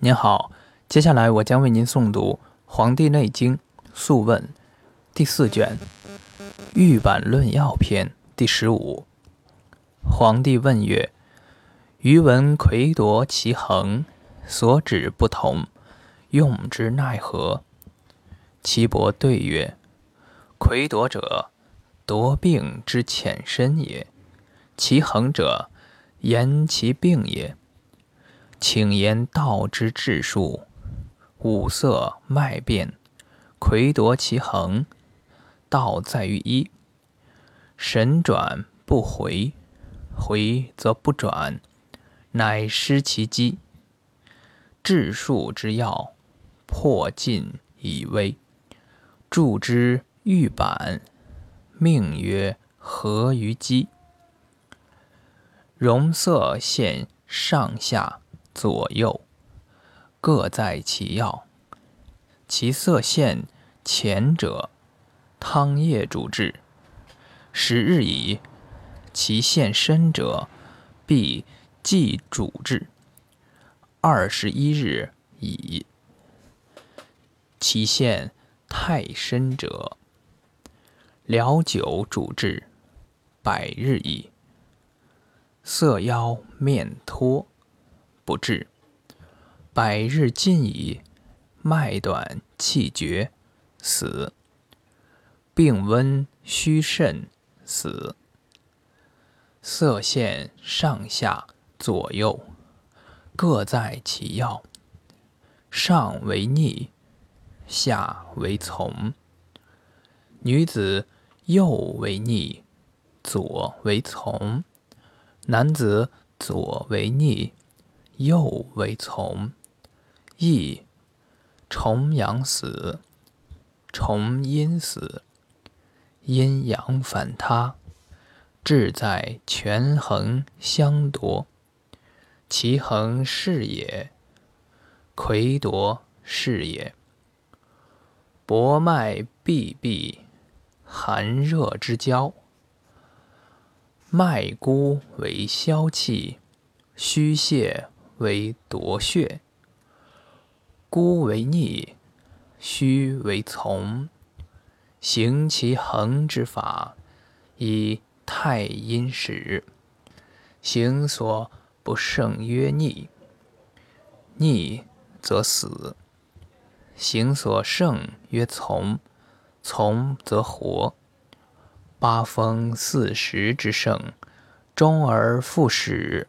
您好，接下来我将为您诵读《黄帝内经·素问》第四卷《玉版论要篇》第十五。皇帝问曰：“余闻魁夺其衡，所指不同，用之奈何？”岐伯对曰：“魁夺者，夺病之浅深也；其衡者，言其病也。”请言道之治术，五色脉变，魁夺其衡。道在于一，神转不回，回则不转，乃失其机。治术之要，破尽以微。助之玉板，命曰合于机。容色现上下。左右各在其要，其色现前者，汤液主治；十日矣，其现深者，必既主治；二十一日矣，其现太深者，疗酒主治；百日矣，色腰面脱。不治，百日尽矣，脉短气绝，死。病温虚肾，死。色现上下左右，各在其要。上为逆，下为从。女子右为逆，左为从；男子左为逆。右为从，亦重阳死，重阴死，阴阳反他，志在权衡相夺。其衡是也，魁夺是也。薄脉闭闭，寒热之交，脉孤为消气，虚泄。为夺血，孤为逆，虚为从，行其恒之法，以太阴始。行所不胜曰逆，逆则死；行所胜曰从，从则活。八风四时之盛，终而复始。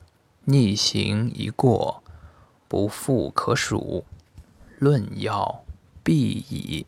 逆行一过，不复可数。论要必矣。